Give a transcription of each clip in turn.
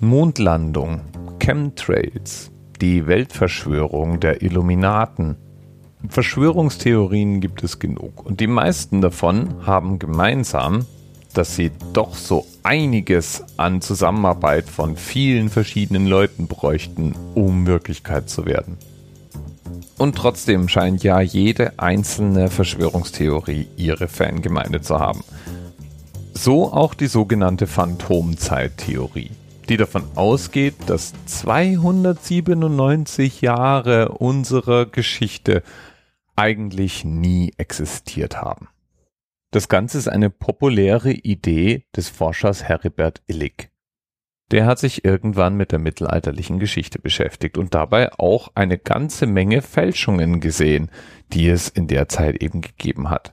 Mondlandung, Chemtrails, die Weltverschwörung der Illuminaten. Verschwörungstheorien gibt es genug und die meisten davon haben gemeinsam, dass sie doch so einiges an Zusammenarbeit von vielen verschiedenen Leuten bräuchten, um Wirklichkeit zu werden. Und trotzdem scheint ja jede einzelne Verschwörungstheorie ihre Fangemeinde zu haben. So auch die sogenannte Phantomzeittheorie die davon ausgeht, dass 297 Jahre unserer Geschichte eigentlich nie existiert haben. Das Ganze ist eine populäre Idee des Forschers Heribert Illig. Der hat sich irgendwann mit der mittelalterlichen Geschichte beschäftigt und dabei auch eine ganze Menge Fälschungen gesehen, die es in der Zeit eben gegeben hat.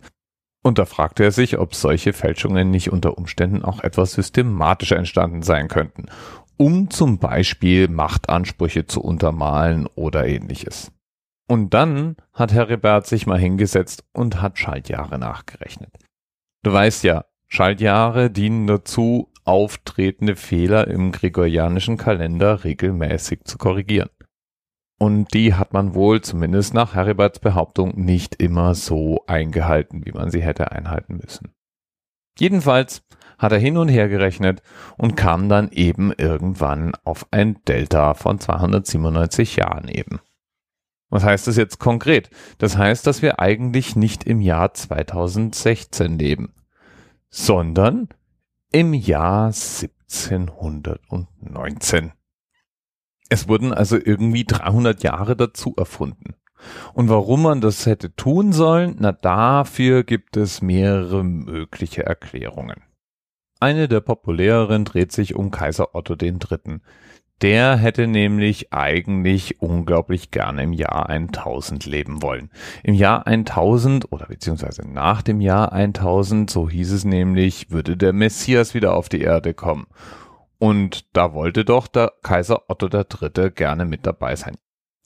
Und da fragte er sich, ob solche Fälschungen nicht unter Umständen auch etwas systematischer entstanden sein könnten, um zum Beispiel Machtansprüche zu untermalen oder ähnliches. Und dann hat Heribert sich mal hingesetzt und hat Schaltjahre nachgerechnet. Du weißt ja, Schaltjahre dienen dazu, auftretende Fehler im gregorianischen Kalender regelmäßig zu korrigieren. Und die hat man wohl zumindest nach Heriberts Behauptung nicht immer so eingehalten, wie man sie hätte einhalten müssen. Jedenfalls hat er hin und her gerechnet und kam dann eben irgendwann auf ein Delta von 297 Jahren eben. Was heißt das jetzt konkret? Das heißt, dass wir eigentlich nicht im Jahr 2016 leben, sondern im Jahr 1719. Es wurden also irgendwie 300 Jahre dazu erfunden. Und warum man das hätte tun sollen, na dafür gibt es mehrere mögliche Erklärungen. Eine der populäreren dreht sich um Kaiser Otto III. Der hätte nämlich eigentlich unglaublich gerne im Jahr 1000 leben wollen. Im Jahr 1000 oder beziehungsweise nach dem Jahr 1000, so hieß es nämlich, würde der Messias wieder auf die Erde kommen. Und da wollte doch der Kaiser Otto III. gerne mit dabei sein.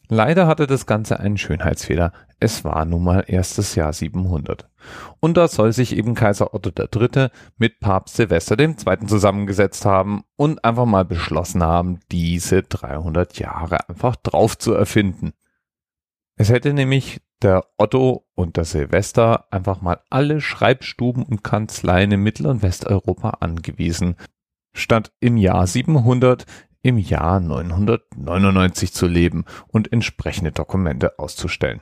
Leider hatte das Ganze einen Schönheitsfehler. Es war nun mal erstes Jahr 700. Und da soll sich eben Kaiser Otto III. mit Papst Silvester II. zusammengesetzt haben und einfach mal beschlossen haben, diese 300 Jahre einfach drauf zu erfinden. Es hätte nämlich der Otto und der Silvester einfach mal alle Schreibstuben und Kanzleien in Mittel- und Westeuropa angewiesen, statt im Jahr 700 im Jahr 999 zu leben und entsprechende Dokumente auszustellen.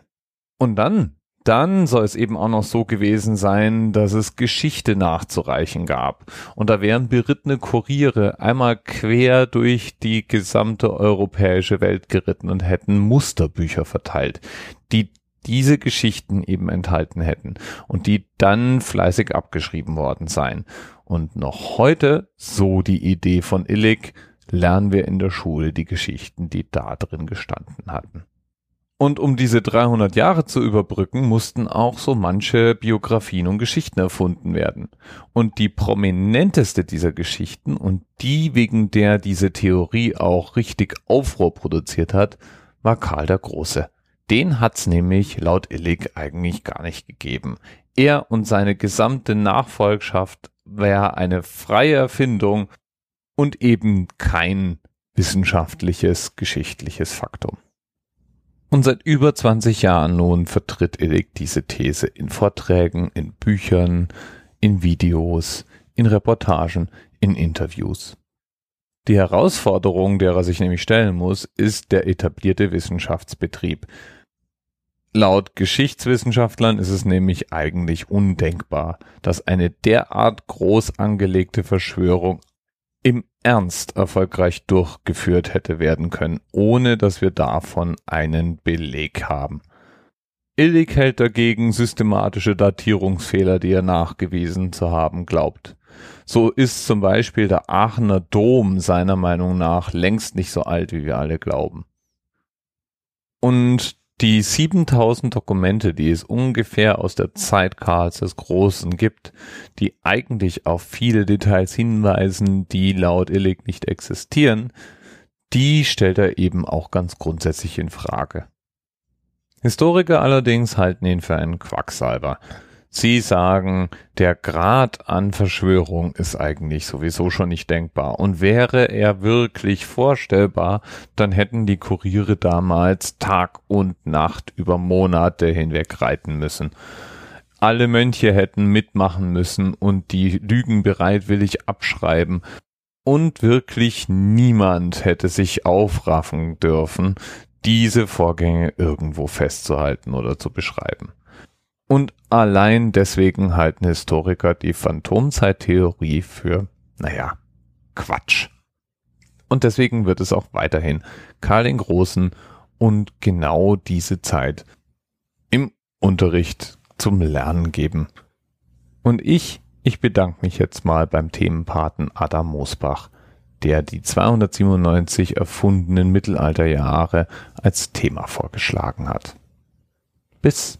Und dann, dann soll es eben auch noch so gewesen sein, dass es Geschichte nachzureichen gab. Und da wären berittene Kuriere einmal quer durch die gesamte europäische Welt geritten und hätten Musterbücher verteilt, die diese Geschichten eben enthalten hätten und die dann fleißig abgeschrieben worden seien. Und noch heute, so die Idee von Illig, lernen wir in der Schule die Geschichten, die da drin gestanden hatten. Und um diese 300 Jahre zu überbrücken, mussten auch so manche Biografien und Geschichten erfunden werden. Und die prominenteste dieser Geschichten und die, wegen der diese Theorie auch richtig Aufruhr produziert hat, war Karl der Große. Den hat's nämlich laut Illig eigentlich gar nicht gegeben. Er und seine gesamte Nachfolgschaft wäre eine freie Erfindung und eben kein wissenschaftliches, geschichtliches Faktum. Und seit über 20 Jahren nun vertritt Illig diese These in Vorträgen, in Büchern, in Videos, in Reportagen, in Interviews. Die Herausforderung, der er sich nämlich stellen muss, ist der etablierte Wissenschaftsbetrieb, Laut Geschichtswissenschaftlern ist es nämlich eigentlich undenkbar, dass eine derart groß angelegte Verschwörung im Ernst erfolgreich durchgeführt hätte werden können, ohne dass wir davon einen Beleg haben. Illig hält dagegen systematische Datierungsfehler, die er nachgewiesen zu haben glaubt. So ist zum Beispiel der Aachener Dom seiner Meinung nach längst nicht so alt, wie wir alle glauben. Und die 7000 Dokumente, die es ungefähr aus der Zeit Karls des Großen gibt, die eigentlich auf viele Details hinweisen, die laut Illig nicht existieren, die stellt er eben auch ganz grundsätzlich in Frage. Historiker allerdings halten ihn für einen Quacksalber. Sie sagen, der Grad an Verschwörung ist eigentlich sowieso schon nicht denkbar. Und wäre er wirklich vorstellbar, dann hätten die Kuriere damals Tag und Nacht über Monate hinweg reiten müssen. Alle Mönche hätten mitmachen müssen und die Lügen bereitwillig abschreiben. Und wirklich niemand hätte sich aufraffen dürfen, diese Vorgänge irgendwo festzuhalten oder zu beschreiben. Und allein deswegen halten Historiker die Phantomzeittheorie für, naja, Quatsch. Und deswegen wird es auch weiterhin Karl den Großen und genau diese Zeit im Unterricht zum Lernen geben. Und ich, ich bedanke mich jetzt mal beim Themenpaten Adam Mosbach, der die 297 erfundenen Mittelalterjahre als Thema vorgeschlagen hat. Bis